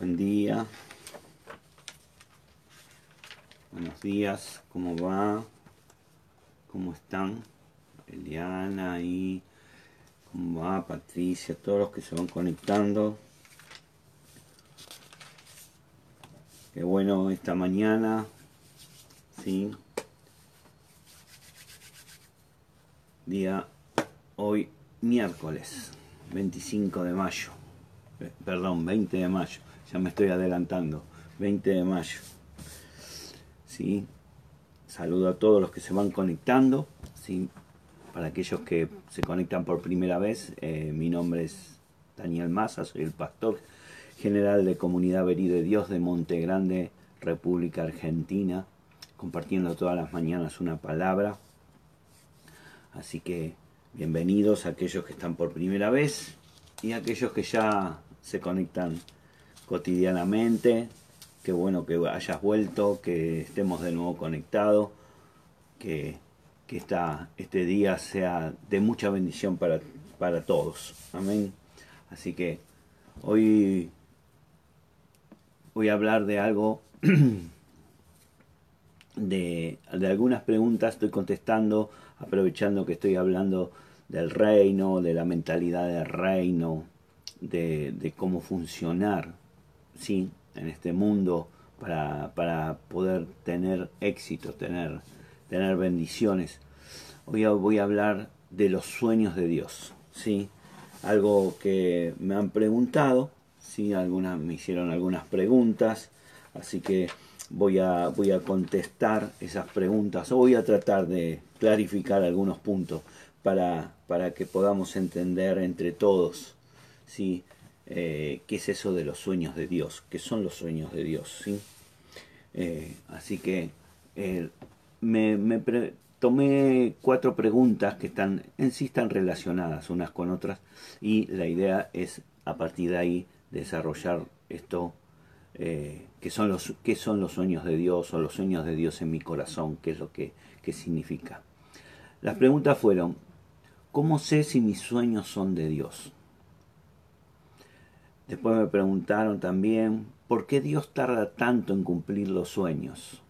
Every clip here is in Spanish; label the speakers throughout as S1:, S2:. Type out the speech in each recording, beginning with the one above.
S1: Buen día. Buenos días. ¿Cómo va? ¿Cómo están? Eliana y ¿Cómo va Patricia? Todos los que se van conectando. Qué bueno esta mañana. Sí. Día hoy miércoles 25 de mayo. Perdón, 20 de mayo. Ya me estoy adelantando. 20 de mayo. ¿Sí? Saludo a todos los que se van conectando. Para aquellos que se conectan por primera vez, eh, mi nombre es Daniel Massa, soy el pastor general de Comunidad Verí de Dios de Monte Grande, República Argentina, compartiendo todas las mañanas una palabra. Así que bienvenidos a aquellos que están por primera vez y a aquellos que ya se conectan cotidianamente. Qué bueno que hayas vuelto, que estemos de nuevo conectados, que, que esta, este día sea de mucha bendición para, para todos. Amén. Así que hoy voy a hablar de algo, de, de algunas preguntas, estoy contestando, aprovechando que estoy hablando del reino, de la mentalidad del reino, de, de cómo funcionar ¿sí? en este mundo para, para, poder tener éxito, tener, tener bendiciones. Hoy voy a hablar de los sueños de Dios, ¿sí? algo que me han preguntado, ¿sí? algunas, me hicieron algunas preguntas, así que voy a, voy a contestar esas preguntas o voy a tratar de clarificar algunos puntos para, para que podamos entender entre todos ¿sí? Eh, qué es eso de los sueños de Dios, qué son los sueños de Dios. ¿sí? Eh, así que eh, me, tomé cuatro preguntas que están en sí están relacionadas unas con otras y la idea es a partir de ahí desarrollar esto eh, que son los qué son los sueños de Dios o los sueños de Dios en mi corazón qué es lo que, que significa las preguntas fueron cómo sé si mis sueños son de Dios después me preguntaron también por qué Dios tarda tanto en cumplir los sueños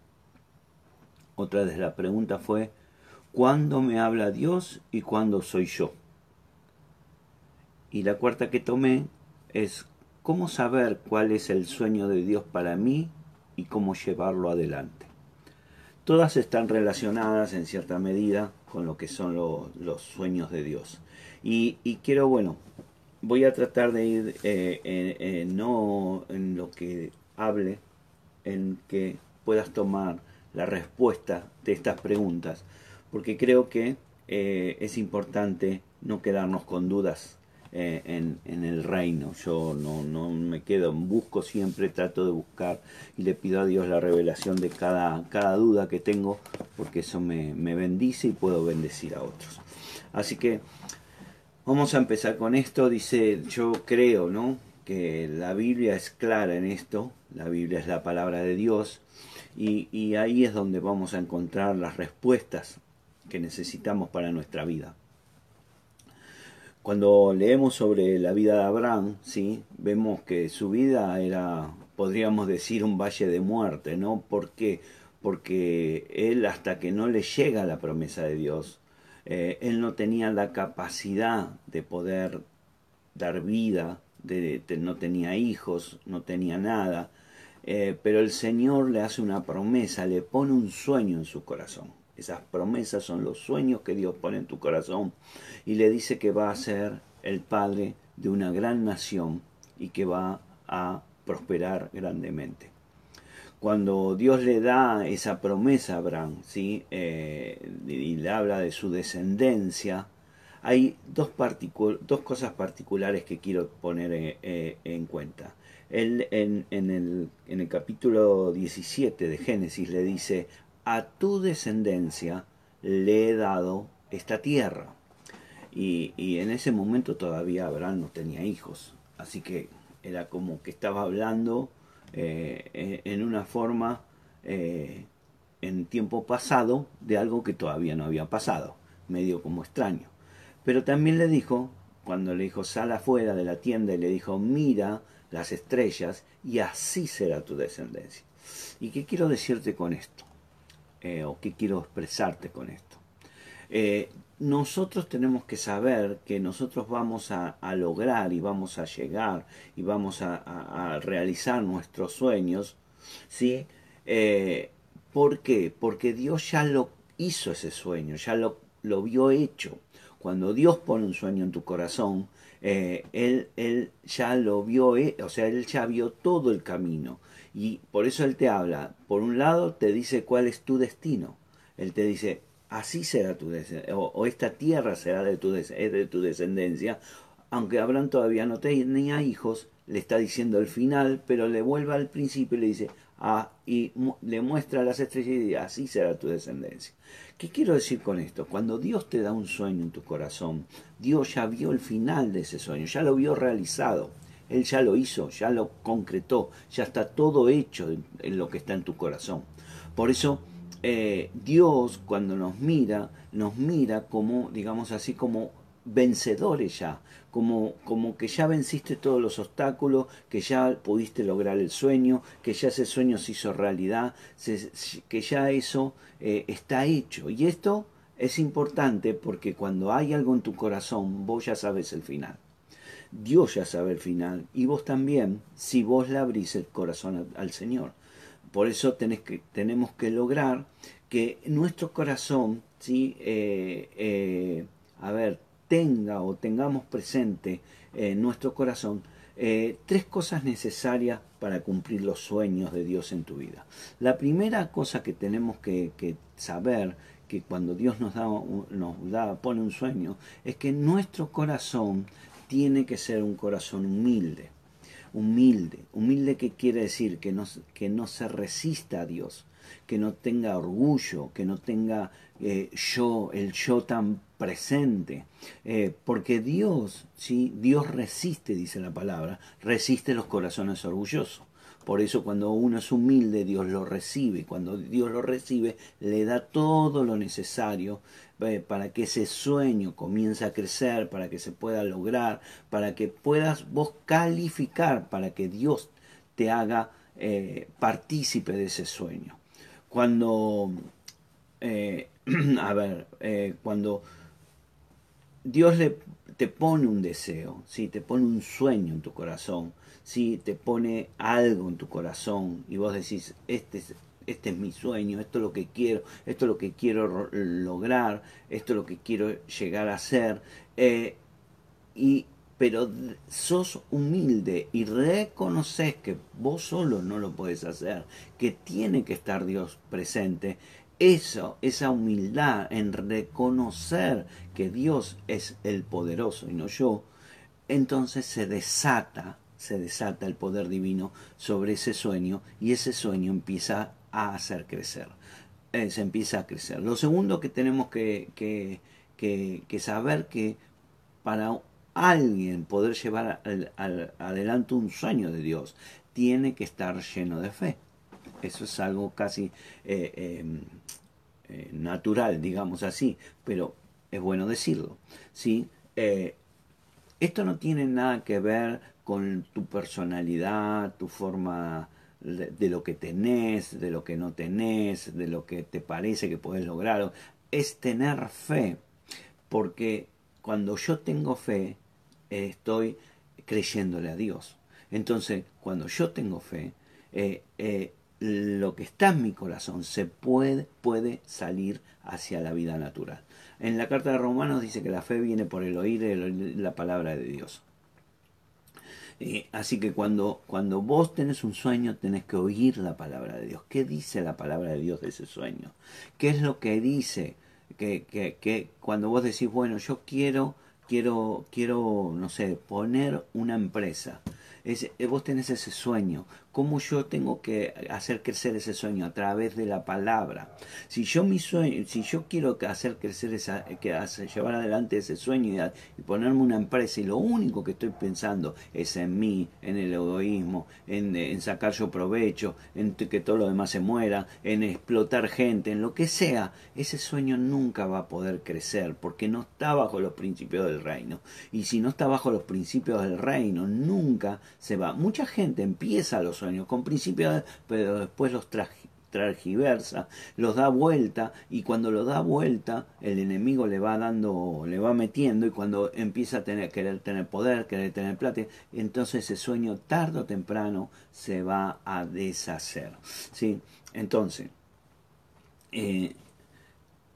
S1: otra de las preguntas fue ¿Cuándo me habla Dios y cuándo soy yo? Y la cuarta que tomé es ¿Cómo saber cuál es el sueño de Dios para mí y cómo llevarlo adelante? Todas están relacionadas en cierta medida con lo que son lo, los sueños de Dios. Y, quiero, bueno, voy a tratar de ir eh, eh, no en lo que hable, en que puedas tomar la respuesta de estas preguntas, porque creo que eh, es importante no quedarnos con dudas eh, en, en, el reino. Yo no, no, me quedo, busco siempre, trato de buscar y le pido a Dios la revelación de cada, cada duda que tengo, porque eso me, me bendice y puedo bendecir a otros. Así que vamos a empezar con esto. Dice, yo creo, ¿no? Que la Biblia es clara en esto, la Biblia es la palabra de Dios, y, ahí es donde vamos a encontrar las respuestas que necesitamos para nuestra vida. Cuando leemos sobre la vida de Abraham, ¿sí? vemos que su vida era, podríamos decir, un valle de muerte, ¿no? ¿Por qué? Porque él, hasta que no le llega la promesa de Dios, eh, él no tenía la capacidad de poder dar vida, de, no tenía hijos, no tenía nada, eh, pero el Señor le hace una promesa, le pone un sueño en su corazón. Esas promesas son los sueños que Dios pone en tu corazón y le dice que va a ser el padre de una gran nación y que va a prosperar grandemente. Cuando Dios le da esa promesa a Abraham ¿sí? Eh, y le habla de su descendencia, hay dos, cosas particulares que quiero poner en, eh, en cuenta. Él en, en, el, en el capítulo 17 de Génesis le dice, a tu descendencia le he dado esta tierra. Y, y, en ese momento todavía Abraham no tenía hijos. Así que era como que estaba hablando eh, en una forma eh, en tiempo pasado de algo que todavía no había pasado. Medio como extraño. Pero también le dijo, cuando le dijo sal afuera de la tienda y le dijo mira las estrellas, y así será tu descendencia. ¿Y qué quiero decirte con esto? Eh, ¿O qué quiero expresarte con esto? Nosotros tenemos que saber que nosotros vamos a, lograr y vamos a llegar y vamos a, realizar nuestros sueños, ¿sí? Eh, ¿Por qué? Porque Dios ya lo hizo ese sueño, ya lo, lo vio hecho. Cuando Dios pone un sueño en tu corazón, eh, él, él ya lo vio, eh, o sea, Él ya vio todo el camino. Y por eso Él te habla. Por un lado, te dice cuál es tu destino. Él te dice, así será tu descendencia, o, esta tierra será de tu, de tu descendencia. Aunque Abraham todavía no tenía hijos, le está diciendo el final, pero le vuelve al principio y le dice, ah, y le muestra las estrellas y dice, así será tu descendencia. ¿Qué quiero decir con esto? Cuando Dios te da un sueño en tu corazón, Dios ya vio el final de ese sueño, ya lo vio realizado. Él ya lo hizo, ya lo concretó, ya está todo hecho en, lo que está en tu corazón. Por eso eh, Dios cuando nos mira, nos mira como, digamos así, como vencedores ya, como, como que ya venciste todos los obstáculos, que ya pudiste lograr el sueño, que ya ese sueño se hizo realidad, que ya eso eh, está hecho. Y esto es importante porque cuando hay algo en tu corazón, vos ya sabes el final. Dios ya sabe el final y vos también, si vos le abrís el corazón al, Señor. Por eso tenés que, tenemos que lograr que nuestro corazón, ¿sí? Eh, eh, a ver, tenga o tengamos presente en nuestro corazón eh, tres cosas necesarias para cumplir los sueños de Dios en tu vida. La primera cosa que tenemos que, saber, que cuando Dios nos da, nos da, pone un sueño, es que nuestro corazón tiene que ser un corazón humilde. Humilde, humilde que quiere decir que no, que no se resista a Dios, que no tenga orgullo, que no tenga eh, yo, el yo tan presente. Eh, porque Dios, ¿sí? Dios resiste, dice la palabra, resiste los corazones orgullosos. Por eso cuando uno es humilde, Dios lo recibe. Cuando Dios lo recibe, le da todo lo necesario eh, para que ese sueño comience a crecer, para que se pueda lograr, para que puedas vos calificar, para que Dios te haga partícipe de ese sueño. Cuando eh, a ver, eh, cuando Dios te pone un deseo, ¿sí? te pone un sueño en tu corazón, ¿sí? te pone algo en tu corazón y vos decís, este es, este es mi sueño, esto es lo que quiero, esto es lo que quiero lograr, esto es lo que quiero llegar a ser, eh, y, pero sos humilde y reconoces que vos solo no lo puedes hacer, que tiene que estar Dios presente, eso, esa humildad en reconocer que Dios es el poderoso y no yo, entonces se desata, se desata el poder divino sobre ese sueño y ese sueño empieza a hacer crecer, eh, se empieza a crecer. Lo segundo que tenemos que, que, que, saber que para alguien poder llevar adelante un sueño de Dios, tiene que estar lleno de fe. Eso es algo casi eh, em, eh, natural, digamos así, pero es bueno decirlo. ¿sí? Esto no tiene nada que ver con tu personalidad, tu forma de, lo que tenés, de lo que no tenés, de lo que te parece que puedes lograr. Es tener fe, porque cuando yo tengo fe, estoy creyéndole a Dios. Entonces, cuando yo tengo fe, eh, lo que está en mi corazón se puede, puede salir hacia la vida natural. En la carta de Romanos dice que la fe viene por el oír, la palabra de Dios. así que cuando, cuando vos tenés un sueño, tenés que oír la palabra de Dios. ¿Qué dice la palabra de Dios de ese sueño? ¿Qué es lo que dice? Que, que, que cuando vos decís, bueno, yo quiero, quiero, quiero, no sé, poner una empresa. Es, vos tenés ese sueño. Cómo yo tengo que hacer crecer ese sueño a través de la palabra. Si yo mi sueño, si yo quiero hacer crecer esa, que llevar adelante ese sueño y, ponerme una empresa y lo único que estoy pensando es en mí, en el egoísmo, en, en sacar yo provecho, en que todo lo demás se muera, en explotar gente, en lo que sea, ese sueño nunca va a poder crecer porque no está bajo los principios del reino. Y si no está bajo los principios del reino, nunca se va. Mucha gente empieza los sueños con principios, pero después los transgiversa, los da vuelta y cuando lo da vuelta el enemigo le va dando, le va metiendo y cuando empieza a tener, querer tener poder, querer tener plata, entonces ese sueño tarde o temprano se va a deshacer. ¿sí? Entonces, eh,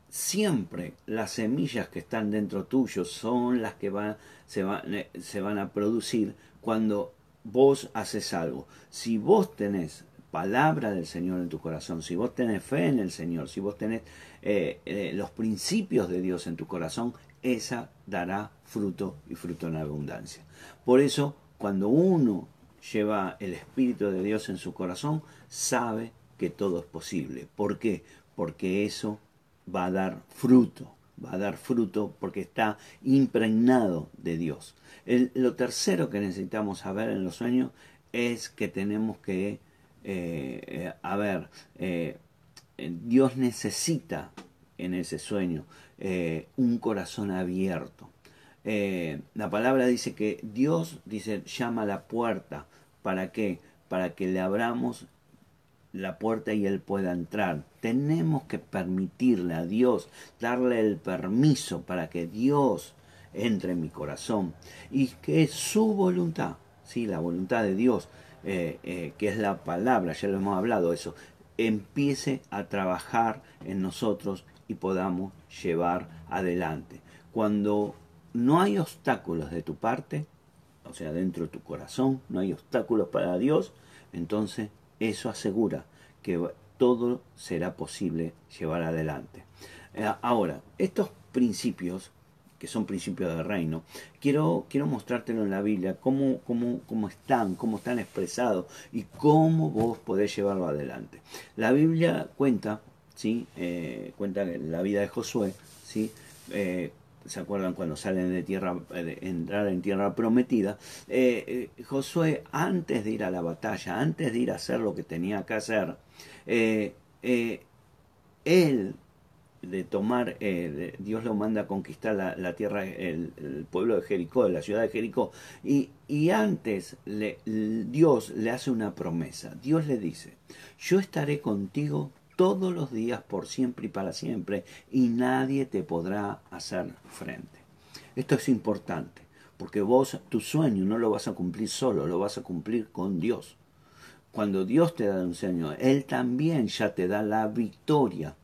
S1: siempre las semillas que están dentro tuyo son las que van, se, van, eh, se van a producir cuando vos haces algo. Si vos tenés palabra del Señor en tu corazón, si vos tenés fe en el Señor, si vos tenés eh, eh, los principios de Dios en tu corazón, esa dará fruto y fruto en abundancia. Por eso, cuando uno lleva el Espíritu de Dios en su corazón, sabe que todo es posible. ¿Por qué? Porque eso va a dar fruto, va a dar fruto porque está impregnado de Dios. lo tercero que necesitamos saber en los sueños es que tenemos que, eh, eh, ver, eh, Dios necesita en ese sueño un corazón abierto. la palabra dice que Dios dice llama a la puerta. ¿Para qué? Para que le abramos la puerta y Él pueda entrar. Tenemos que permitirle a Dios, darle el permiso para que Dios entre en mi corazón y que su voluntad, sí, la voluntad de Dios, eh, eh, que es la palabra, ya lo hemos hablado eso, empiece a trabajar en nosotros y podamos llevar adelante. Cuando no hay obstáculos de tu parte, o sea, dentro de tu corazón, no hay obstáculos para Dios, entonces eso asegura que todo será posible llevar adelante. Eh, ahora, estos principios, que son principios del reino, quiero, quiero mostrártelo en la Biblia, cómo, cómo, cómo están, cómo están expresados y cómo vos podés llevarlo adelante. La Biblia cuenta, ¿sí? Eh, cuenta la vida de Josué, ¿sí? Eh, ¿Se acuerdan cuando salen de tierra, de entrar en tierra prometida? Eh, eh, Josué, antes de ir a la batalla, antes de ir a hacer lo que tenía que hacer, eh, él de tomar, Dios lo manda a conquistar la, tierra, el, pueblo de Jericó, la ciudad de Jericó, y, y antes Dios le hace una promesa. Dios le dice, yo estaré contigo todos los días por siempre y para siempre y nadie te podrá hacer frente. Esto es importante porque vos tu sueño no lo vas a cumplir solo, lo vas a cumplir con Dios. Cuando Dios te da un sueño, Él también ya te da la victoria,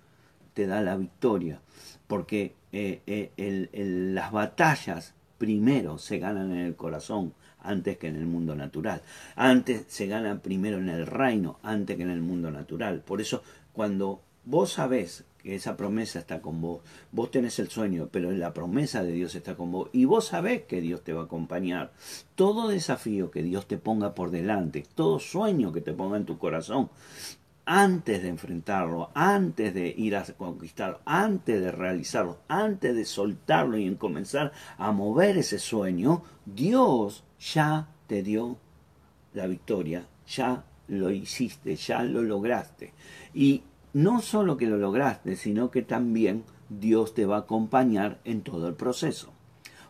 S1: te da la victoria, porque eh, eh, las batallas primero se ganan en el corazón antes que en el mundo natural. Antes se ganan primero en el reino antes que en el mundo natural. Por eso cuando vos sabés que esa promesa está con vos, vos tenés el sueño, pero la promesa de Dios está con vos, y vos sabés que Dios te va a acompañar, todo desafío que Dios te ponga por delante, todo sueño que te ponga en tu corazón, antes de enfrentarlo, antes de ir a conquistarlo, antes de realizarlo, antes de soltarlo y en comenzar a mover ese sueño, Dios ya te dio la victoria, ya lo hiciste, ya lo lograste. Y no solo que lo lograste, sino que también Dios te va a acompañar en todo el proceso.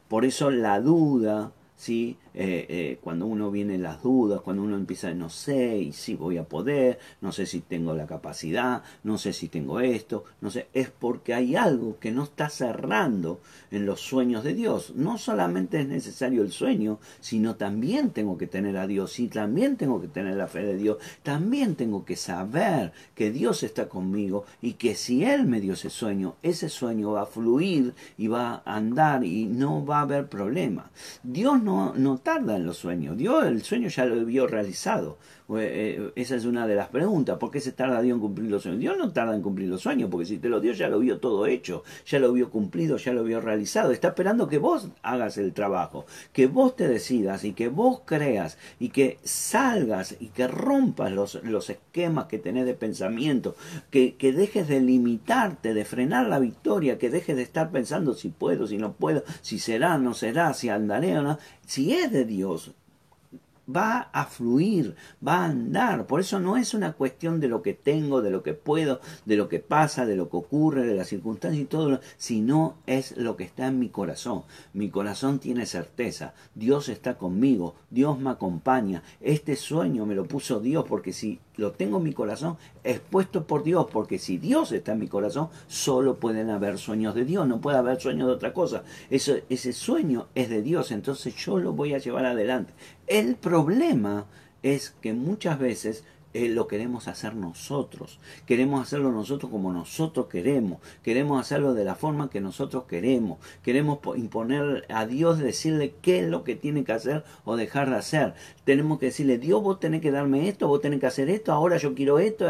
S1: Por eso la duda, ¿sí? Eh, eh, cuando uno viene las dudas, cuando uno empieza, no sé y si voy a poder, no sé si tengo la capacidad, no sé si tengo esto, no sé, es porque hay algo que no está cerrando en los sueños de Dios. No solamente es necesario el sueño, sino también tengo que tener a Dios y también tengo que tener la fe de Dios, también tengo que saber que Dios está conmigo y que si Él me dio ese sueño, ese sueño va a fluir y va a andar y no va a haber problema. Dios no no, tarda en los sueños. Dios el sueño ya lo vio realizado. Eh, eh, esa es una de las preguntas. ¿Por qué se tarda Dios en cumplir los sueños? Dios no tarda en cumplir los sueños, porque si te lo dio ya lo vio todo hecho, ya lo vio cumplido, ya lo vio realizado. Está esperando que vos hagas el trabajo, que vos te decidas y que vos creas y que salgas y que rompas los, los esquemas que tenés de pensamiento, que, que dejes de limitarte, de frenar la victoria, que dejes de estar pensando si puedo, si no puedo, si será, no será, si andaré o no. Si es de Dios, va a fluir, va a andar. Por eso no es una cuestión de lo que tengo, de lo que puedo, de lo que pasa, de lo que ocurre, de las circunstancias y todo, sino es lo que está en mi corazón. Mi corazón tiene certeza. Dios está conmigo, Dios me acompaña. Este sueño me lo puso Dios porque si lo tengo en mi corazón, es puesto por Dios, porque si Dios está en mi corazón, solo pueden haber sueños de Dios, no puede haber sueños de otra cosa. Ese sueño es de Dios, entonces yo lo voy a llevar adelante. El problema es que muchas veces lo queremos hacer nosotros. Queremos hacerlo nosotros como nosotros queremos. Queremos hacerlo de la forma que nosotros queremos. Queremos imponer a Dios, decirle qué es lo que tiene que hacer o dejar de hacer. Tenemos que decirle, Dios, vos tenés que darme esto, vos tenés que hacer esto, ahora yo quiero esto.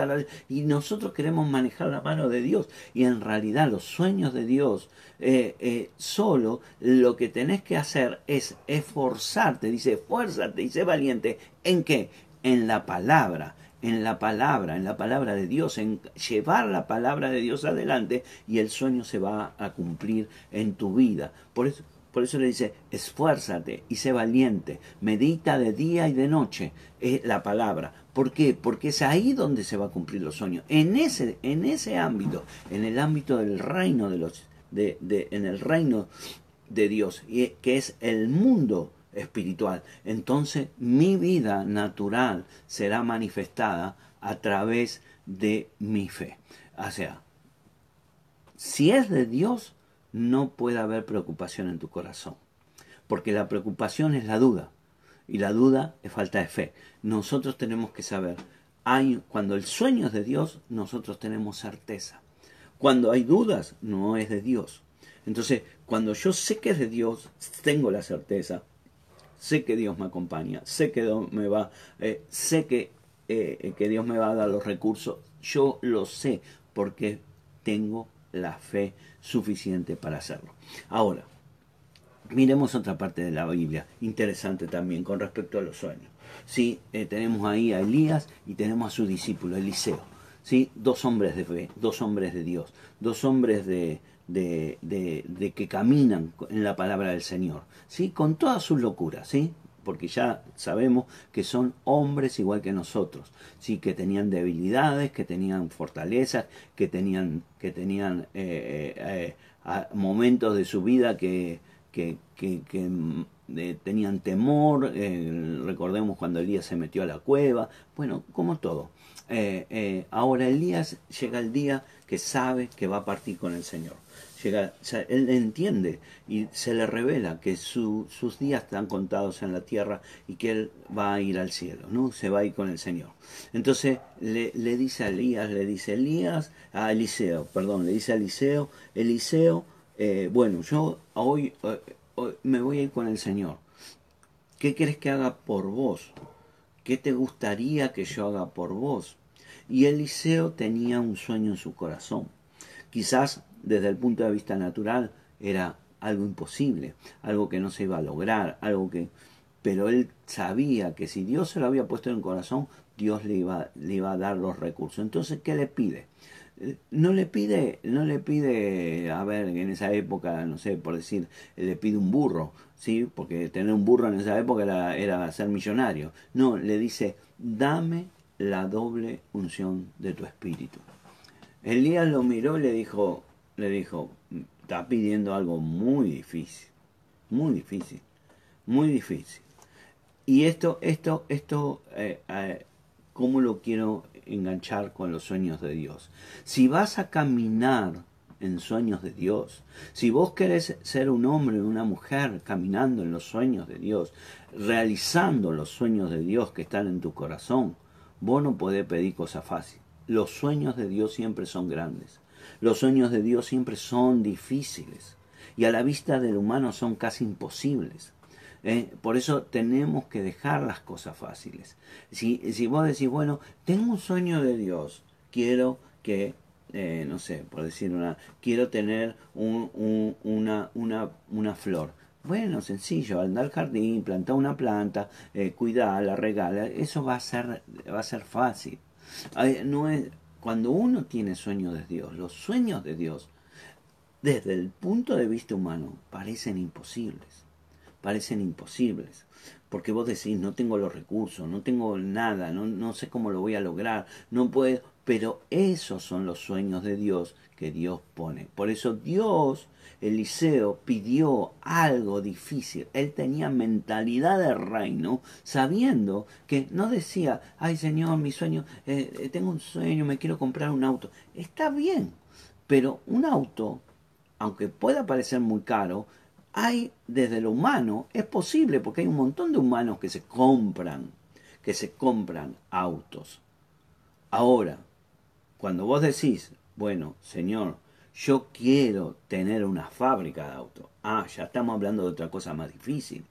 S1: Y nosotros queremos manejar la mano de Dios. Y en realidad los sueños de Dios, eh, eh, solo lo que tenés que hacer es esforzarte. Dice, esfuérzate y sé valiente. ¿En qué? En la palabra en la palabra, en la palabra de Dios, en llevar la palabra de Dios adelante y el sueño se va a cumplir en tu vida. Por eso, por eso le dice, esfuérzate y sé valiente, medita de día y de noche es la palabra. ¿Por qué? Porque es ahí donde se va a cumplir los sueños. En ese, en ese ámbito, en el ámbito del reino de los, de, de, en el reino de Dios, y que es el mundo espiritual. Entonces mi vida natural será manifestada a través de mi fe. O sea, si es de Dios, no puede haber preocupación en tu corazón. Porque la preocupación es la duda. Y la duda es falta de fe. Nosotros tenemos que saber, hay, cuando el sueño es de Dios, nosotros tenemos certeza. Cuando hay dudas, no es de Dios. Entonces, cuando yo sé que es de Dios, tengo la certeza, sé que Dios me acompaña, sé que Dios me va, eh, sé que, eh, que Dios me va a dar los recursos, yo lo sé porque tengo la fe suficiente para hacerlo. Ahora, miremos otra parte de la Biblia, interesante también con respecto a los sueños. Sí, eh, tenemos ahí a Elías y tenemos a su discípulo, Eliseo. ¿sí? Dos hombres de fe, dos hombres de Dios, dos hombres de, de, de, que caminan en la palabra del Señor, ¿sí? con todas sus locuras, ¿sí? porque ya sabemos que son hombres igual que nosotros, sí, que tenían debilidades, que tenían fortalezas, que tenían, que tenían eh, eh, eh, momentos de su vida que, que, que, tenían temor, recordemos cuando Elías se metió a la cueva, bueno, como todo. ahora Elías llega el día que sabe que va a partir con el Señor llega, él entiende y se le revela que sus días están contados en la tierra y que él va a ir al cielo, ¿no? Se va a ir con el Señor. Entonces le, dice a Elías, le dice Elías, a Eliseo, perdón, le dice a Eliseo, Eliseo, eh, bueno, yo eh, hoy me voy a ir con el Señor. ¿Qué quieres que haga por vos? ¿Qué te gustaría que yo haga por vos? Y Eliseo tenía un sueño en su corazón. Quizás desde el punto de vista natural era algo imposible, algo que no se iba a lograr, algo que... Pero él sabía que si Dios se lo había puesto en el corazón, Dios le iba, le iba a dar los recursos. Entonces, ¿qué le pide? No le pide, no le pide, a ver, en esa época, no sé, por decir, le pide un burro, ¿sí? Porque tener un burro en esa época era, era ser millonario. No, le dice, dame la doble unción de tu espíritu. Elías lo miró y le dijo, le dijo, está pidiendo algo muy difícil, muy difícil, muy difícil. Y esto, esto, esto, eh, eh, ¿cómo lo quiero enganchar con los sueños de Dios? Si vas a caminar en sueños de Dios, si vos querés ser un hombre o una mujer caminando en los sueños de Dios, realizando los sueños de Dios que están en tu corazón, vos no podés pedir cosas fáciles. Los sueños de Dios siempre son grandes. Los sueños de Dios siempre son difíciles y a la vista del humano son casi imposibles. ¿Eh? Por eso tenemos que dejar las cosas fáciles. Si, si vos decís, bueno, tengo un sueño de Dios, quiero que, eh, no sé, por decir una, quiero tener un, una, una, una flor. Bueno, sencillo, andar al jardín, plantar una planta, eh, cuidarla, regala, eso va a ser, va a ser fácil. No es, cuando uno tiene sueños de Dios, los sueños de Dios, desde el punto de vista humano, parecen imposibles. Parecen imposibles. Porque vos decís, no tengo los recursos, no tengo nada, no, no sé cómo lo voy a lograr, no puedo. Pero esos son los sueños de Dios que Dios pone. Por eso Dios, Eliseo, pidió algo difícil. Él tenía mentalidad de reino, sabiendo que no decía, ay Señor, mi sueño, eh, eh, tengo un sueño, me quiero comprar un auto. Está bien, pero un auto, aunque pueda parecer muy caro, hay desde lo humano, es posible, porque hay un montón de humanos que se compran, que se compran autos. Ahora, cuando vos decís, bueno, señor, yo quiero tener una fábrica de autos. Ah, ya estamos hablando de otra cosa más difícil.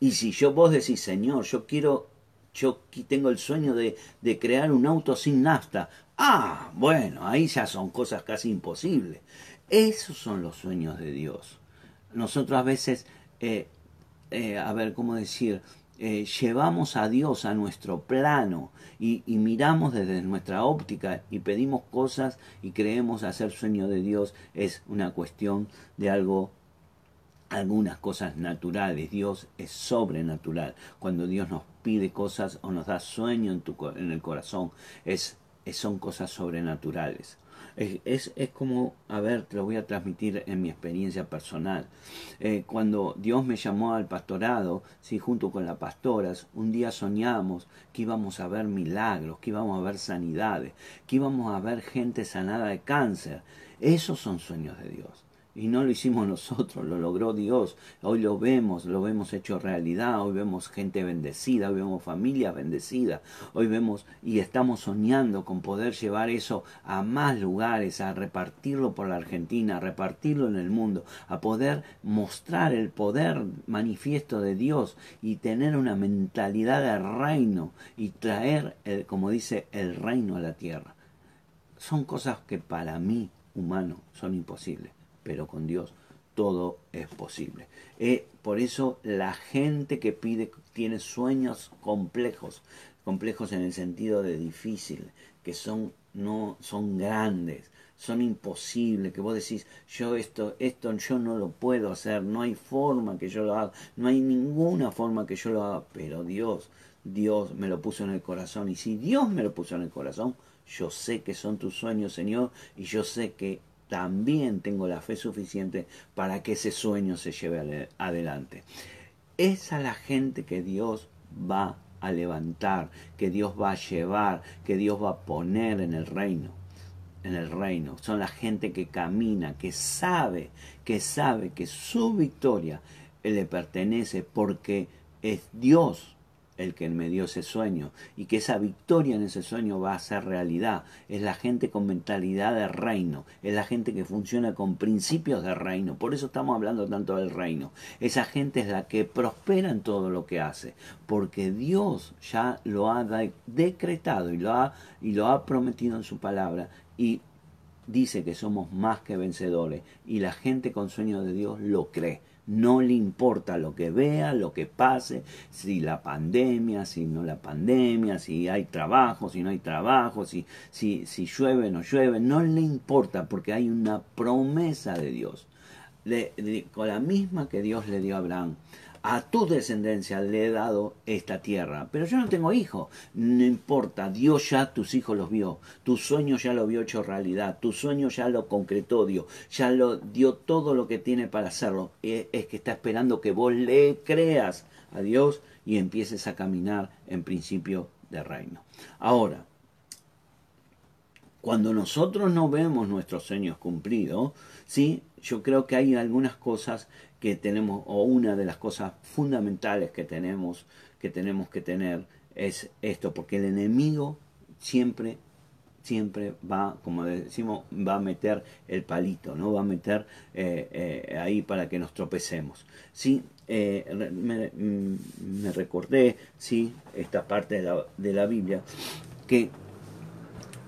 S1: Y si yo vos decís, señor, yo quiero, yo tengo el sueño de, de crear un auto sin nafta. Ah, bueno, ahí ya son cosas casi imposibles. Esos son los sueños de Dios. Nosotros a veces, eh, eh, a ver, ¿cómo decir? Eh, llevamos a Dios a nuestro plano y, miramos desde nuestra óptica y pedimos cosas y creemos hacer sueño de Dios es una cuestión de algo algunas cosas naturales. Dios es sobrenatural. Cuando Dios nos pide cosas o nos da sueño en, tu, en el corazón, es, son cosas sobrenaturales. Es, es, como, a ver, te lo voy a transmitir en mi experiencia personal. Eh, cuando Dios me llamó al pastorado, sí, junto con las pastoras, un día soñamos que íbamos a ver milagros, que íbamos a ver sanidades, que íbamos a ver gente sanada de cáncer. Esos son sueños de Dios. Y no lo hicimos nosotros, lo logró Dios. Hoy lo vemos, lo vemos hecho realidad. Hoy vemos gente bendecida, hoy vemos familias bendecidas. Hoy vemos y estamos soñando con poder llevar eso a más lugares, a repartirlo por la Argentina, a repartirlo en el mundo, a poder mostrar el poder manifiesto de Dios y tener una mentalidad de reino y traer, el, como dice, el reino a la tierra. Son cosas que para mí, humano, son imposibles pero con Dios todo es posible. Eh, por eso la gente que pide tiene sueños complejos, complejos en el sentido de difícil, que son no son grandes, son imposibles, que vos decís, yo esto, esto yo no lo puedo hacer, no hay forma que yo lo haga, no hay ninguna forma que yo lo haga, pero Dios, Dios me lo puso en el corazón, y si Dios me lo puso en el corazón, yo sé que son tus sueños, Señor, y yo sé que también tengo la fe suficiente para que ese sueño se lleve adelante. Esa es la gente que Dios va a levantar, que Dios va a llevar, que Dios va a poner en el reino. En el reino. Son la gente que camina, que sabe, que sabe que su victoria le pertenece porque es Dios el que me dio ese sueño y que esa victoria en ese sueño va a ser realidad. Es la gente con mentalidad de reino, es la gente que funciona con principios de reino. Por eso estamos hablando tanto del reino. Esa gente es la que prospera en todo lo que hace, porque Dios ya lo ha decretado y lo ha, y lo ha prometido en su palabra y dice que somos más que vencedores y la gente con sueño de Dios lo cree no le importa lo que vea, lo que pase, si la pandemia, si no la pandemia, si hay trabajo, si no hay trabajo, si, si, si llueve, no llueve, no le importa porque hay una promesa de Dios. con la misma que Dios le dio a Abraham a tu descendencia le he dado esta tierra. Pero yo no tengo hijos. No importa, Dios ya tus hijos los vio. Tu sueño ya lo vio hecho realidad. Tu sueño ya lo concretó Dios. Ya lo dio todo lo que tiene para hacerlo. Es que está esperando que vos le creas a Dios y empieces a caminar en principio de reino. Ahora, cuando nosotros no vemos nuestros sueños cumplidos, ¿sí? yo creo que hay algunas cosas que tenemos, o una de las cosas fundamentales que tenemos, que tenemos que tener es esto, porque el enemigo siempre siempre va, como decimos, va a meter el palito, ¿no? Va a meter eh, eh, ahí para que nos tropecemos. Sí, eh, mm, me, recordé, sí, esta parte de la, de la Biblia, que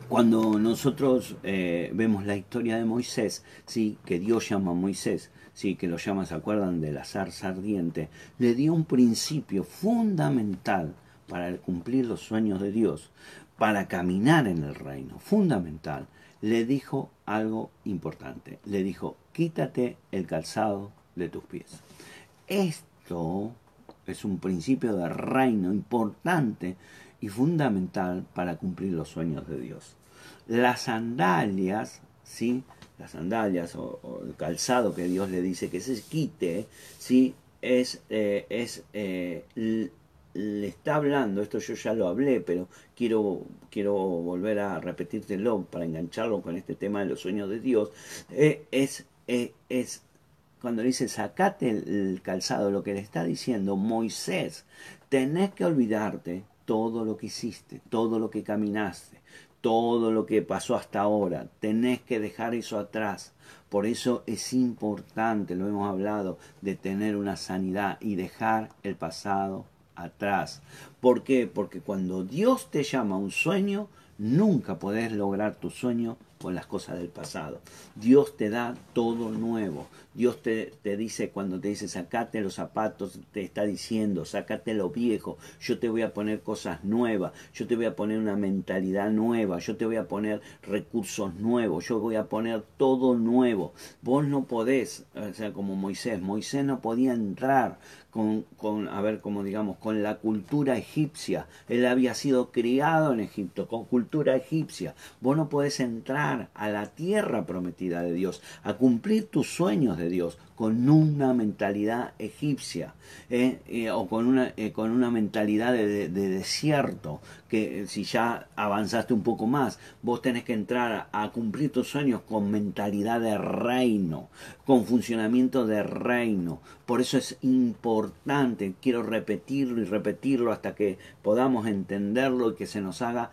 S1: cuando nosotros vemos la historia de Moisés, sí, que Dios llama a Moisés, sí, que lo llama, ¿se acuerdan? De la zarza ardiente, le dio un principio fundamental para cumplir los sueños de Dios, para caminar en el reino, fundamental, le dijo algo importante. Le dijo, quítate el calzado de tus pies. Esto es un principio de reino importante y fundamental para cumplir los sueños de Dios. Las sandalias, ¿sí? Las sandalias o, el calzado que Dios le dice que se quite, ¿sí? Es, eh, es eh, le está hablando, esto yo ya lo hablé, pero quiero, quiero volver a repetírtelo para engancharlo con este tema de los sueños de Dios, eh, es, eh, es cuando dice sacate el, calzado, lo que le está diciendo Moisés, tenés que olvidarte todo lo que hiciste, todo lo que caminaste, todo lo que pasó hasta ahora, tenés que dejar eso atrás. Por eso es importante, lo hemos hablado, de tener una sanidad y dejar el pasado atrás. ¿Por qué? Porque cuando Dios te llama a un sueño, nunca podés lograr tu sueño con las cosas del pasado. Dios te da todo nuevo. Dios te, te, dice cuando te dice sacate los zapatos, te está diciendo sacate lo viejo, yo te voy a poner cosas nuevas, yo te voy a poner una mentalidad nueva, yo te voy a poner recursos nuevos, yo voy a poner todo nuevo. Vos no podés, o sea, como Moisés, Moisés no podía entrar con, con, a ver, como digamos, con la cultura egipcia. Él había sido criado en Egipto, con cultura egipcia. Vos no podés entrar a la tierra prometida de Dios, a cumplir tus sueños de Dios con una mentalidad egipcia ¿eh? Eh, o con una, eh, con una mentalidad de, desierto, que si ya avanzaste un poco más, vos tenés que entrar a, cumplir tus sueños con mentalidad de reino, con funcionamiento de reino. Por eso es importante, quiero repetirlo y repetirlo hasta que podamos entenderlo y que se nos haga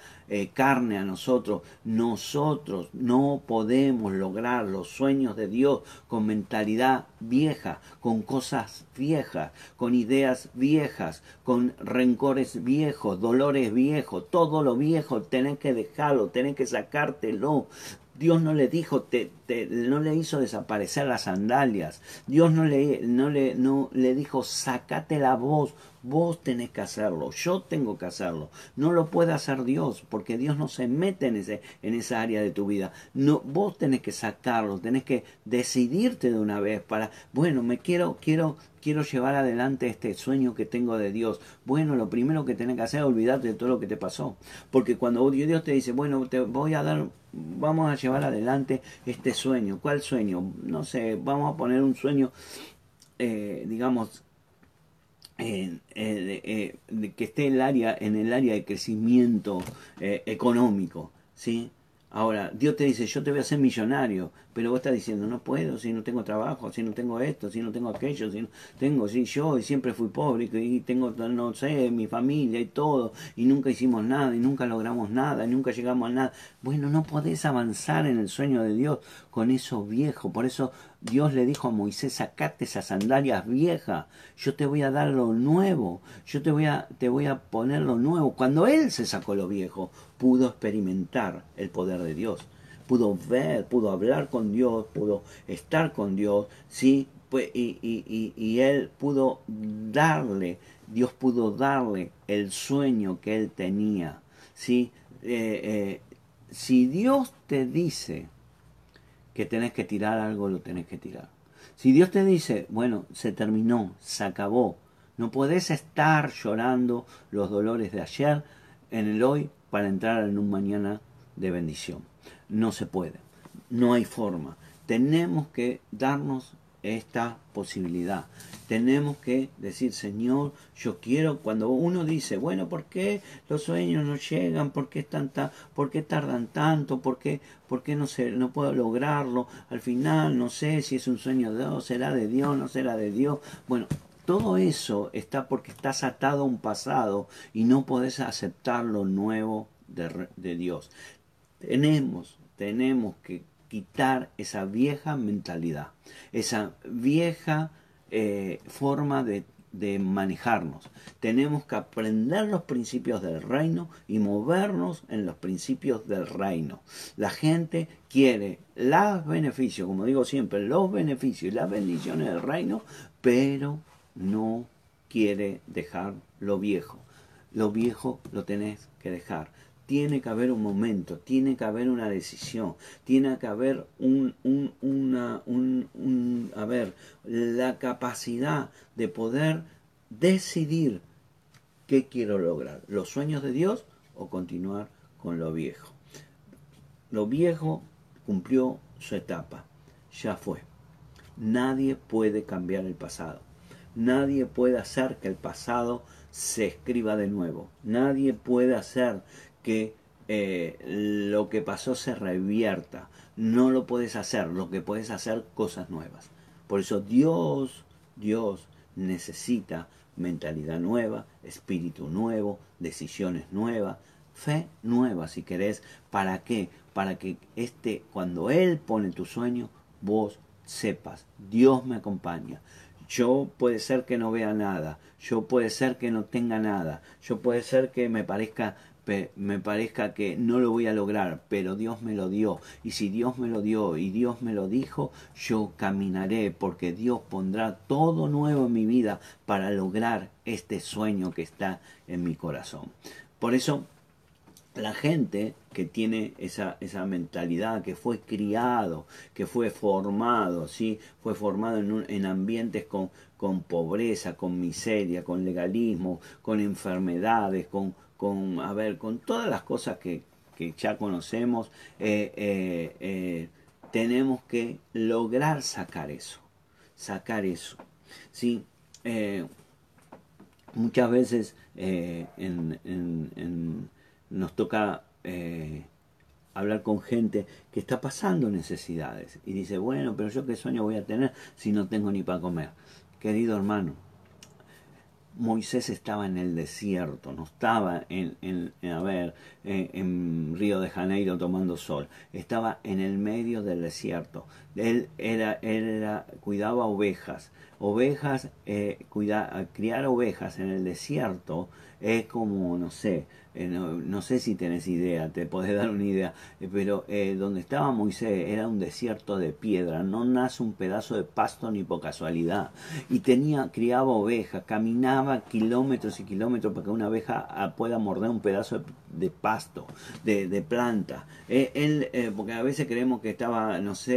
S1: carne a nosotros. Nosotros no podemos lograr los sueños de Dios con mentalidad vieja, con cosas viejas, con ideas viejas, con rencores viejos, dolores viejos, todo lo viejo, tenés que dejarlo, tenés que sacártelo. Dios no le dijo, te, no le hizo desaparecer las sandalias. Dios no le, no le, no le dijo, sacate la voz, Vos tenés que hacerlo, yo tengo que hacerlo. No lo puede hacer Dios, porque Dios no se mete en, ese, en esa área de tu vida. No, vos tenés que sacarlo, tenés que decidirte de una vez para, bueno, me quiero, quiero, quiero llevar adelante este sueño que tengo de Dios. Bueno, lo primero que tenés que hacer es olvidarte de todo lo que te pasó. Porque cuando Dios te dice, bueno, te voy a dar, vamos a llevar adelante este sueño. ¿Cuál sueño? No sé, vamos a poner un sueño, eh, digamos, eh, eh, que esté en el área, en el área de crecimiento eh, económico, ¿sí? Ahora, Dios te dice, yo te voy a hacer millonario, pero vos estás diciendo, no puedo, si no tengo trabajo, si no tengo esto, si no tengo aquello, si no tengo, si yo y siempre fui pobre, y tengo, no sé, mi familia y todo, y nunca hicimos nada, y nunca logramos nada, y nunca llegamos a nada. Bueno, no podés avanzar en el sueño de Dios con eso viejo. Por eso Dios le dijo a Moisés, sacate esas sandalias viejas, yo te voy a dar lo nuevo, yo te voy a, te voy a poner lo nuevo. Cuando él se sacó lo viejo, pudo experimentar el poder de Dios pudo ver, pudo hablar con Dios, pudo estar con Dios, ¿sí? Pues, y, y, y, él pudo darle, Dios pudo darle el sueño que él tenía, ¿sí? Eh, eh, si Dios te dice que tenés que tirar algo, lo tenés que tirar. Si Dios te dice, bueno, se terminó, se acabó, no podés estar llorando los dolores de ayer en el hoy para entrar en un mañana de bendición no se puede, no hay forma. Tenemos que darnos esta posibilidad. Tenemos que decir, Señor, yo quiero, cuando uno dice, bueno, ¿por qué los sueños no llegan? ¿Por qué, tanta, por qué tardan tanto? ¿Por qué, por qué no, se, no puedo lograrlo? Al final no sé si es un sueño de Dios, será de Dios, no será de Dios. Bueno, todo eso está porque estás atado a un pasado y no podés aceptar lo nuevo de, de Dios Tenemos, tenemos que quitar esa vieja mentalidad, esa vieja eh, forma de de manejarnos. Tenemos que aprender los principios del reino y movernos en los principios del reino. La gente quiere los beneficios, como digo siempre, los beneficios y las bendiciones del reino, pero no quiere dejar lo viejo. Lo viejo lo tenés que dejar tiene que haber un momento, tiene que haber una decisión, tiene que haber un, una, un, a ver, la capacidad de poder decidir qué quiero lograr, los sueños de Dios o continuar con lo viejo. Lo viejo cumplió su etapa, ya fue. Nadie puede cambiar el pasado. Nadie puede hacer que el pasado se escriba de nuevo. Nadie puede hacer que eh, lo que pasó se revierta. No lo puedes hacer, lo que puedes hacer cosas nuevas. Por eso Dios, Dios necesita mentalidad nueva, espíritu nuevo, decisiones nuevas, fe nueva si querés. ¿Para qué? Para que este, cuando Él pone tu sueño, vos sepas, Dios me acompaña. Yo puede ser que no vea nada, yo puede ser que no tenga nada, yo puede ser que me parezca me parezca que no lo voy a lograr, pero Dios me lo dio. Y si Dios me lo dio y Dios me lo dijo, yo caminaré porque Dios pondrá todo nuevo en mi vida para lograr este sueño que está en mi corazón. Por eso, la gente que tiene esa, esa mentalidad, que fue criado, que fue formado, ¿sí? fue formado en, en ambientes con, con pobreza, con miseria, con legalismo, con enfermedades, con, con, a ver, con todas las cosas que, ya conocemos, eh, eh, eh, tenemos que lograr sacar eso, sacar eso. ¿sí? muchas veces nos toca hablar con gente que está pasando necesidades y dice, bueno, pero yo qué sueño voy a tener si no tengo ni para comer. Querido hermano, Moisés estaba en el desierto, no estaba en, a ver, en, Río de Janeiro tomando sol, estaba en el medio del desierto. Él era, él era cuidaba ovejas, ovejas, eh, criar ovejas en el desierto es como, no sé, eh, no, sé si tenés idea, te podés dar una idea, eh, pero eh, donde estaba Moisés era un desierto de piedra, no nace un pedazo de pasto ni por casualidad. Y tenía, criaba ovejas, caminaba kilómetros y kilómetros para que una oveja ah, pueda morder un pedazo de, pasto, de, planta. él, porque a veces creemos que estaba, no sé,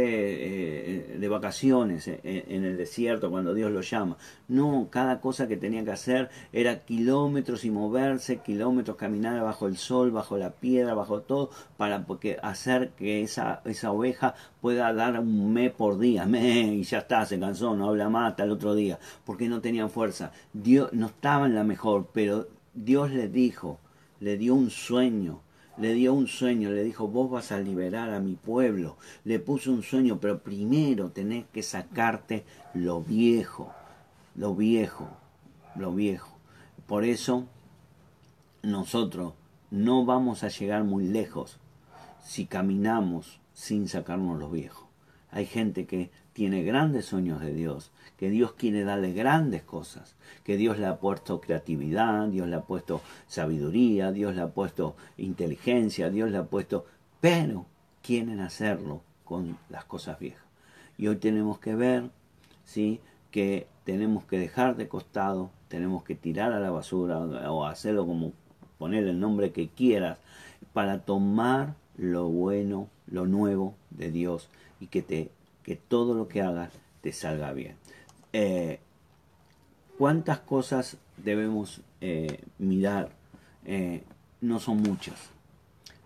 S1: de vacaciones en el desierto cuando Dios lo llama. No, cada cosa que tenía que hacer era kilómetros y moverse, kilómetros caminar bajo el sol, bajo la piedra, bajo todo, para porque hacer que esa, esa oveja pueda dar un me por día, me, y ya está, se cansó, no habla más hasta el otro día, porque no tenían fuerza. Dios no estaba en la mejor, pero Dios le dijo, le dio un sueño, le dio un sueño, le dijo, vos vas a liberar a mi pueblo. Le puso un sueño, pero primero tenés que sacarte lo viejo, lo viejo, lo viejo. Por eso nosotros no vamos a llegar muy lejos si caminamos sin sacarnos los viejos. Hay gente que tiene grandes sueños de Dios, que Dios quiere darle grandes cosas, que Dios le ha puesto creatividad, Dios le ha puesto sabiduría, Dios le ha puesto inteligencia, Dios le ha puesto, pero quieren hacerlo con las cosas viejas. Y hoy tenemos que ver, ¿sí? que tenemos que dejar de costado, tenemos que tirar a la basura o hacerlo como poner el nombre que quieras, para tomar lo bueno, lo nuevo de Dios y que, te, que todo lo que hagas te salga bien. Eh, ¿Cuántas cosas debemos eh, mirar? Eh, no son muchas,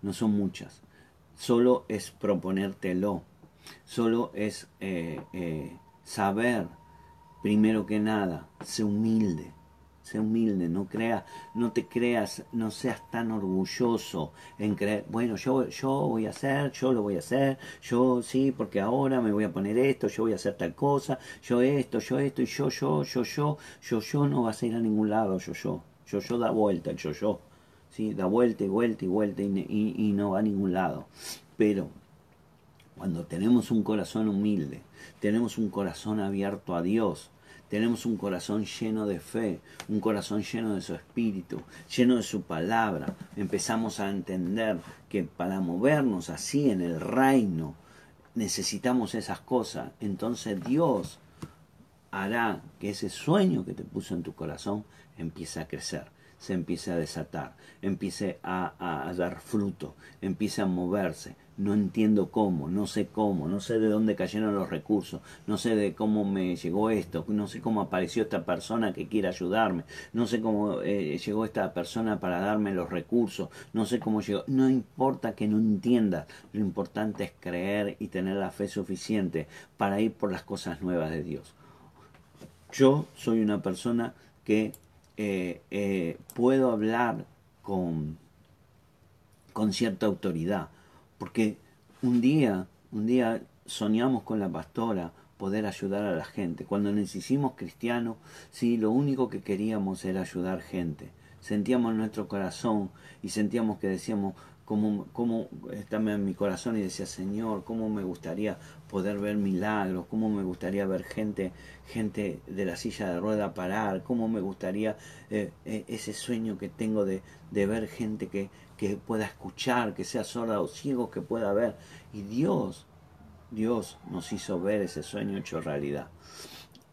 S1: no son muchas. Solo es proponértelo, solo es saber, primero que nada, ser humilde Sé humilde, no creas, no te creas, no seas tan orgulloso en creer, bueno, yo, yo voy a hacer, yo lo voy a hacer, yo sí, porque ahora me voy a poner esto, yo voy a hacer tal cosa, yo esto, yo esto, y yo, yo, yo, yo, yo, yo no vas a ir a ningún lado, yo, yo, yo, yo da vuelta el yo, yo. ¿sí? da vuelta y vuelta y vuelta y, y no va a ningún lado. Pero cuando tenemos un corazón humilde, tenemos un corazón abierto a Dios, tenemos un corazón lleno de fe, un corazón lleno de su espíritu, lleno de su palabra. Empezamos a entender que para movernos así en el reino necesitamos esas cosas. Entonces Dios hará que ese sueño que te puso en tu corazón empiece a crecer se empiece a desatar, empiece a, dar fruto, empiece a moverse. No entiendo cómo, no sé cómo, no sé de dónde cayeron los recursos, no sé de cómo me llegó esto, no sé cómo apareció esta persona que quiere ayudarme, no sé cómo eh, llegó esta persona para darme los recursos, no sé cómo llegó. No importa que no entiendas, lo importante es creer y tener la fe suficiente para ir por las cosas nuevas de Dios. Yo soy una persona que eh, eh, puedo hablar con, con cierta autoridad, porque un día, un día soñamos con la pastora poder ayudar a la gente. Cuando nos hicimos cristianos, sí, lo único que queríamos era ayudar gente. Sentíamos en nuestro corazón y sentíamos que decíamos, como, como estaba en mi corazón y decía, Señor, cómo me gustaría poder ver milagros, cómo me gustaría ver gente, gente de la silla de rueda parar, cómo me gustaría eh, eh, ese sueño que tengo de, de ver gente que, que pueda escuchar, que sea sorda o ciego, que pueda ver. Y Dios, Dios nos hizo ver ese sueño hecho realidad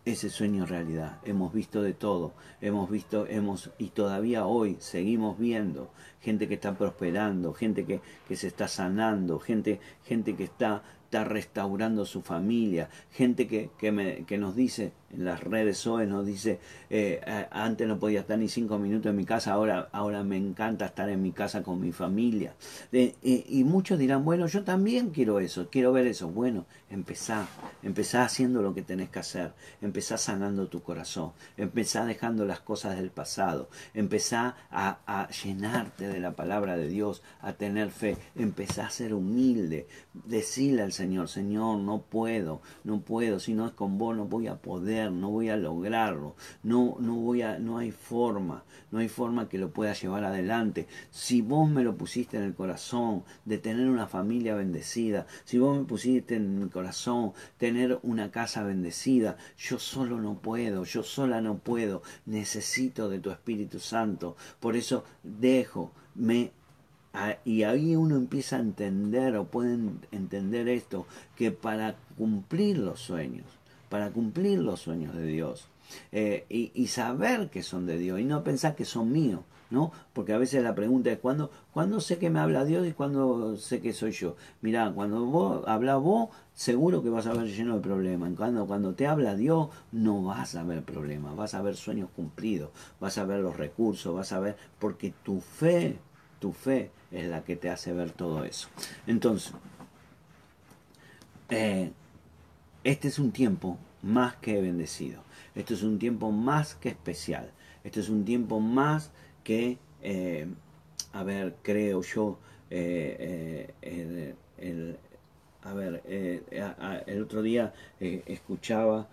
S1: ese sueño realidad. Hemos visto de todo, hemos visto, hemos, y todavía hoy seguimos viendo gente que está prosperando, gente que, que se está sanando, gente, gente que está está restaurando su familia, gente que, que, me, que nos dice en las redes hoy, nos dice, eh, antes no podía estar ni cinco minutos en mi casa, ahora, ahora me encanta estar en mi casa con mi familia. y muchos dirán, bueno, yo también quiero eso, quiero ver eso. Bueno, empezá, empezá haciendo lo que tenés que hacer, empezá sanando tu corazón, empezá dejando las cosas del pasado, empezá a, a llenarte de la palabra de Dios, a tener fe, empezá a ser humilde, decirle al Señor, Señor, no puedo, no puedo, si no es con vos no voy a poder, no voy a lograrlo, no, no voy a, no hay forma, no hay forma que lo pueda llevar adelante. Si vos me lo pusiste en el corazón de tener una familia bendecida, si vos me pusiste en mi corazón tener una casa bendecida, yo solo no puedo, yo sola no puedo, necesito de tu Espíritu Santo. Por eso dejo, me y ahí uno empieza a entender o pueden entender esto, que para cumplir los sueños, para cumplir los sueños de Dios, eh, y, saber que son de Dios, y no pensar que son míos, ¿no? Porque a veces la pregunta es, ¿cuándo, ¿cuándo sé que me habla Dios y cuándo sé que soy yo? Mirá, cuando vos hablas vos, seguro que vas a ver lleno de problemas. Cuando, cuando te habla Dios, no vas a ver problemas, vas a ver sueños cumplidos, vas a ver los recursos, vas a ver, porque tu fe tu fe es la que te hace ver todo eso. Entonces, eh, este es un tiempo más que bendecido. Este es un tiempo más que especial. Este es un tiempo más que, eh, a ver, creo yo, eh, el, a ver, el otro día escuchaba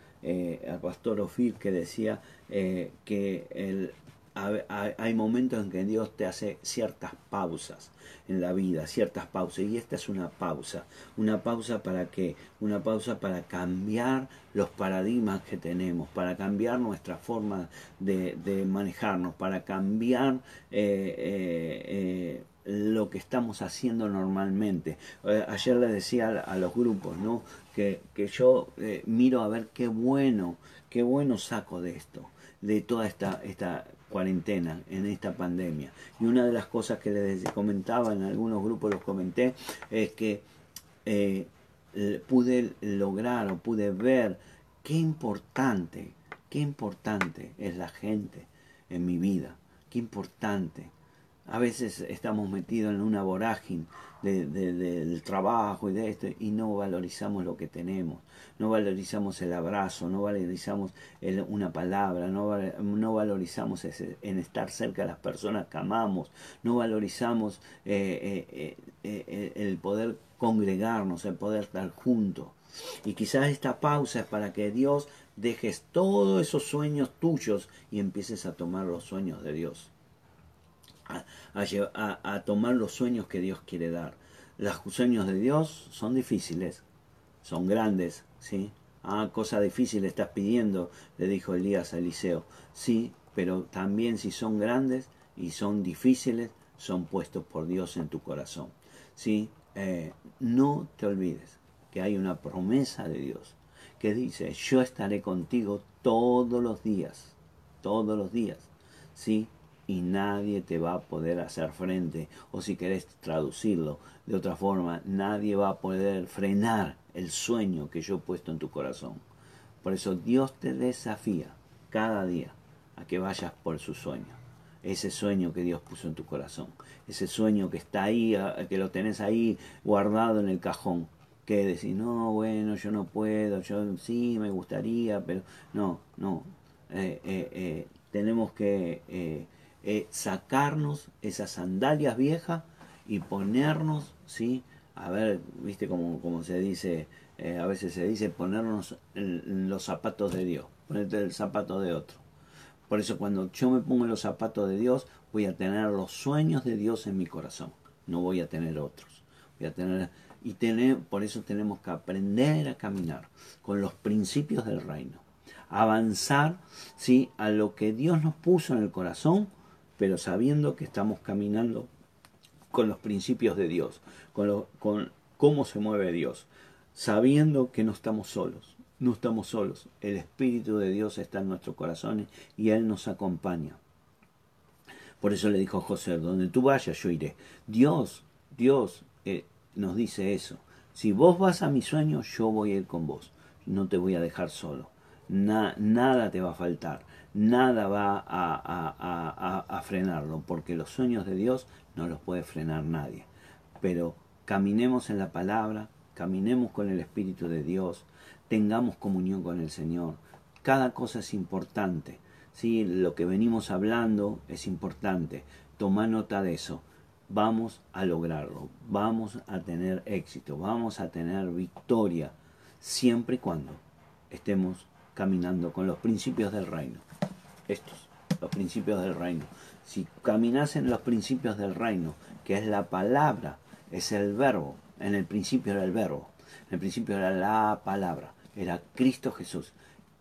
S1: al pastor Ofir que decía que el, hay momentos en que Dios te hace ciertas pausas en la vida, ciertas pausas. Y esta es una pausa. Una pausa para qué? Una pausa para cambiar los paradigmas que tenemos, para cambiar nuestra forma de, manejarnos, para cambiar eh, eh, eh, lo que estamos haciendo normalmente. ayer les decía a, los grupos, ¿no? Que, que yo miro a ver qué bueno, qué bueno saco de esto de toda esta, esta cuarentena, en esta pandemia. Y una de las cosas que les comentaba, en algunos grupos los comenté, es que eh, pude lograr o pude ver qué importante, qué importante es la gente en mi vida, qué importante. A veces estamos metidos en una vorágine del trabajo y de esto y no valorizamos lo que tenemos no valorizamos el abrazo, no valorizamos una palabra, no, no valorizamos en estar cerca de las personas que amamos, no valorizamos eh, eh, eh, el poder congregarnos, el poder estar juntos. Y quizás esta pausa es para que Dios dejes todos esos sueños tuyos y empieces a tomar los sueños de Dios. A, tomar los sueños que Dios quiere dar. Los sueños de Dios son difíciles, son grandes, ¿sí? Ah, cosa difícil estás pidiendo, le dijo Elías a Eliseo. Sí, pero también si son grandes y son difíciles, son puestos por Dios en tu corazón. ¿Sí? Eh, no te olvides que hay una promesa de Dios que dice, yo estaré contigo todos los días, todos los días, ¿sí? Y nadie te va a poder hacer frente, o si querés traducirlo de otra forma, nadie va a poder frenar el sueño que yo he puesto en tu corazón. Por eso Dios te desafía cada día a que vayas por su sueño. Ese sueño que Dios puso en tu corazón. Ese sueño que está ahí, que lo tenés ahí guardado en el cajón que decir, no, bueno, yo no puedo, yo sí me gustaría, pero no, no. Eh, eh, eh, tenemos que sacarnos esas sandalias viejas y ponernos, ¿sí? A ver, viste como, se dice, a veces se dice ponernos los zapatos de Dios, ponerte el zapato de otro. Por eso cuando yo me pongo en los zapatos de Dios, voy a tener los sueños de Dios en mi corazón, no voy a tener otros. Voy a tener y por eso tenemos que aprender a caminar con los principios del reino. Avanzar ¿sí? a lo que Dios nos puso en el corazón, pero sabiendo que estamos caminando con los principios de Dios, con, cómo se mueve Dios, sabiendo que no estamos solos, no estamos solos, el Espíritu de Dios está en nuestros corazones y Él nos acompaña. Por eso le dijo José, donde tú vayas yo iré. Dios, Dios eh, nos dice eso. Si vos vas a mi sueño, yo voy a ir con vos. No te voy a dejar solo. nada te va a faltar. Nada va a, frenarlo, porque los sueños de Dios no los puede frenar nadie. Pero caminemos en la palabra, caminemos con el Espíritu de Dios, tengamos comunión con el Señor. Cada cosa es importante. ¿sí? Lo que venimos hablando es importante. Toma nota de eso vamos a lograrlo, vamos a tener éxito, vamos a tener victoria, siempre y cuando estemos caminando con los principios del reino. Estos, los principios del reino. Si caminas en los principios del reino, que es la palabra, es el verbo, en el principio era el verbo, en el principio era la palabra, era Cristo Jesús.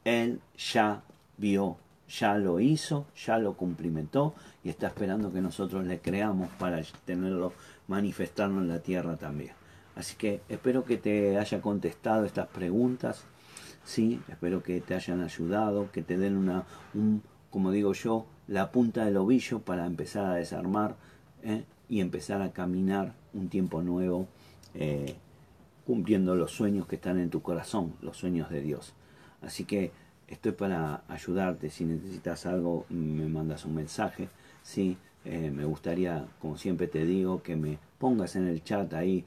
S1: Él ya vio ya lo hizo, ya lo cumplimentó y está esperando que nosotros le creamos para tenerlo, manifestarlo en la tierra también. Así que espero que te haya contestado estas preguntas, sí, espero que te hayan ayudado, que te den una, un, como digo yo, la punta del ovillo para empezar a desarmar ¿eh? y empezar a caminar un tiempo nuevo, eh, cumpliendo los sueños que están en tu corazón, los sueños de Dios. Así que estoy para ayudarte. Si necesitas algo, me mandas un mensaje. Sí, eh, me gustaría, como siempre te digo, que me pongas en el chat ahí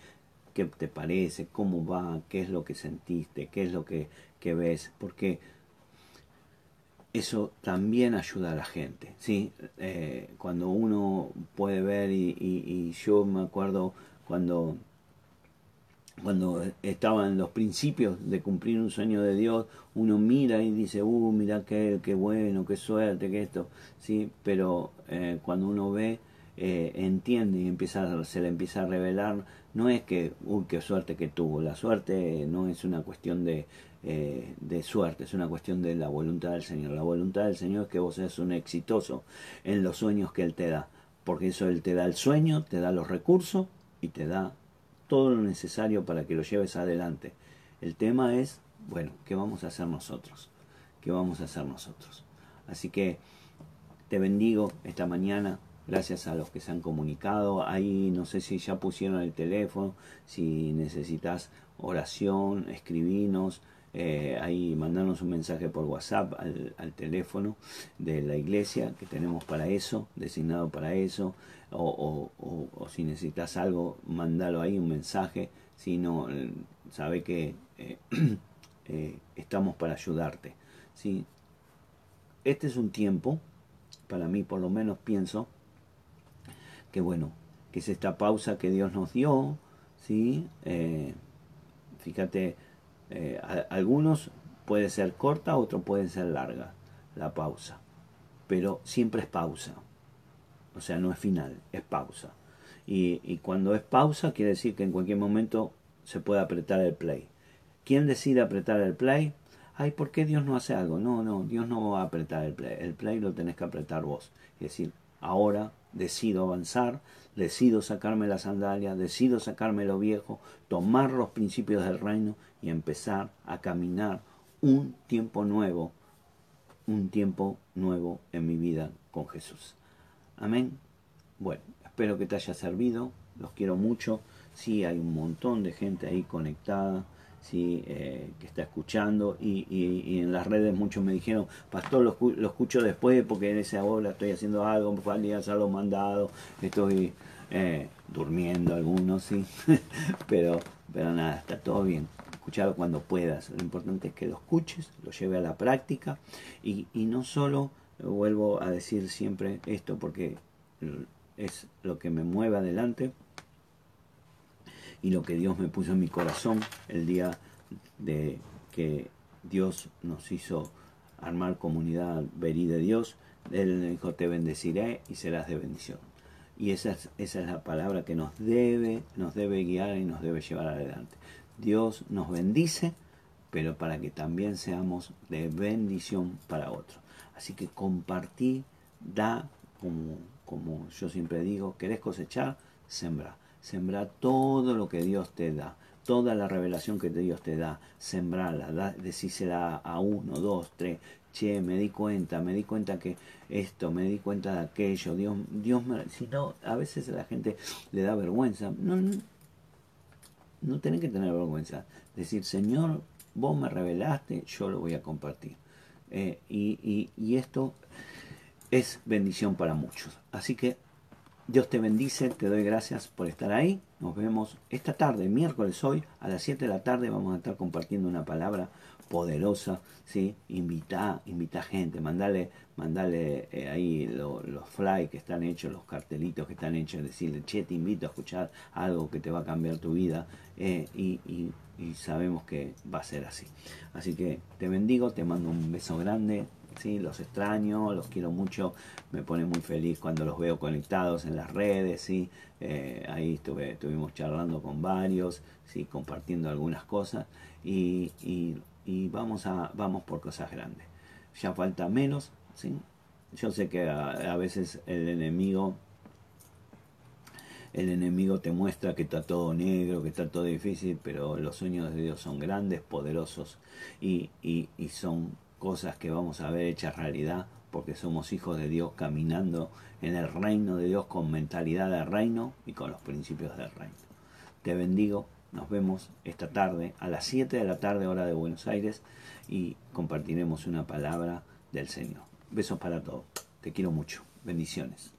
S1: qué te parece, cómo va, qué es lo que sentiste, qué es lo que, ves, porque eso también ayuda a la gente. ¿sí? Eh, cuando uno puede ver, y yo me acuerdo cuando cuando estaba en los principios de cumplir un sueño de Dios, uno mira y dice, uh, mira qué, qué bueno, qué suerte, que esto, sí, pero eh, cuando uno ve, eh, entiende y empieza, se le empieza a revelar, no es que, uy, qué suerte que tuvo, la suerte no es una cuestión de, eh, de suerte, es una cuestión de la voluntad del Señor. La voluntad del Señor es que vos seas un exitoso en los sueños que Él te da, porque eso Él te da el sueño, te da los recursos y te da todo lo necesario para que lo lleves adelante. El tema es, bueno, ¿qué vamos a hacer nosotros? ¿Qué vamos a hacer nosotros? Así que te bendigo esta mañana, gracias a los que se han comunicado. Ahí no sé si ya pusieron el teléfono, si necesitas oración, escribinos. Eh, ahí mandarnos un mensaje por WhatsApp al, teléfono de la iglesia que tenemos para eso, designado para eso, o, si necesitas algo, mandalo ahí, un mensaje, si no, eh, sabe que eh, estamos para ayudarte. ¿sí? Este es un tiempo, para mí por lo menos pienso, que bueno, que es esta pausa que Dios nos dio, ¿sí? fíjate, eh, algunos puede ser corta, otros pueden ser larga la pausa, pero siempre es pausa. O sea, no es final, es pausa. Y, y cuando es pausa quiere decir que en cualquier momento se puede apretar el play. ¿Quién decide apretar el play? Ay, ¿por qué Dios no hace algo? No, no, Dios no va a apretar el play. El play lo tenés que apretar vos. Es decir, ahora decido avanzar, decido sacarme la sandalia, decido sacarme lo viejo, tomar los principios del reino y empezar a caminar un tiempo nuevo, un tiempo nuevo en mi vida con Jesús. Amén. Bueno, espero que te haya servido, los quiero mucho. Sí, hay un montón de gente ahí conectada. ¿Sí? Eh, que está escuchando y, en las redes muchos me dijeron, pastor, lo, escucho después porque en esa hora estoy haciendo algo, me falta hacer los mandados, estoy eh, durmiendo algunos, sí, pero, pero nada, está todo bien. Escucharlo cuando puedas. Lo importante es que lo escuches, lo lleve a la práctica y, y no solo, vuelvo a decir siempre esto porque es lo que me mueve adelante, y lo que Dios me puso en mi corazón el día de que Dios nos hizo armar comunidad verí de Dios. Él dijo, te bendeciré y serás de bendición. Y esa es, esa es la palabra que nos debe, nos debe guiar y nos debe llevar adelante. Dios nos bendice, pero para que también seamos de bendición para otros. Así que compartí, da, como, como yo siempre digo, querés cosechar, sembra. Sembrar todo lo que Dios te da, toda la revelación que Dios te da, sembrarla, da, a uno, dos, tres, che, me di cuenta, me di cuenta que esto, me di cuenta de aquello, Dios, Dios me, si no, a veces a la gente le da vergüenza, no, no, no tenés que tener vergüenza, decir, Señor, vos me revelaste, yo lo voy a compartir. Eh, y, y, y esto es bendición para muchos. Así que Dios te bendice, te doy gracias por estar ahí. Nos vemos esta tarde, miércoles hoy, a las 7 de la tarde vamos a estar compartiendo una palabra poderosa, ¿sí? Invita, invita gente, mandale, mandale eh, ahí los fly que están hechos, los cartelitos que están hechos, decirle, che, te invito a escuchar algo que te va a cambiar tu vida eh, y, y sabemos que va a ser así. Así que te bendigo, te mando un beso grande, los extraño, los quiero mucho, me pone muy feliz cuando los veo conectados en las redes, ¿sí? Eh, ahí estuve, estuvimos charlando con varios, ¿sí? compartiendo algunas cosas y, vamos, a, vamos por cosas grandes. Ya falta menos, ¿sí? yo sé que a, veces el enemigo el enemigo te muestra que está todo negro, que está todo difícil, pero los sueños de Dios son grandes, poderosos y, y, y son cosas que vamos a ver hechas realidad porque somos hijos de Dios caminando en el reino de Dios con mentalidad de reino y con los principios del reino. Te bendigo, nos vemos esta tarde a las 7 de la tarde hora de Buenos Aires y compartiremos una palabra del Señor. Besos para todos, te quiero mucho, bendiciones.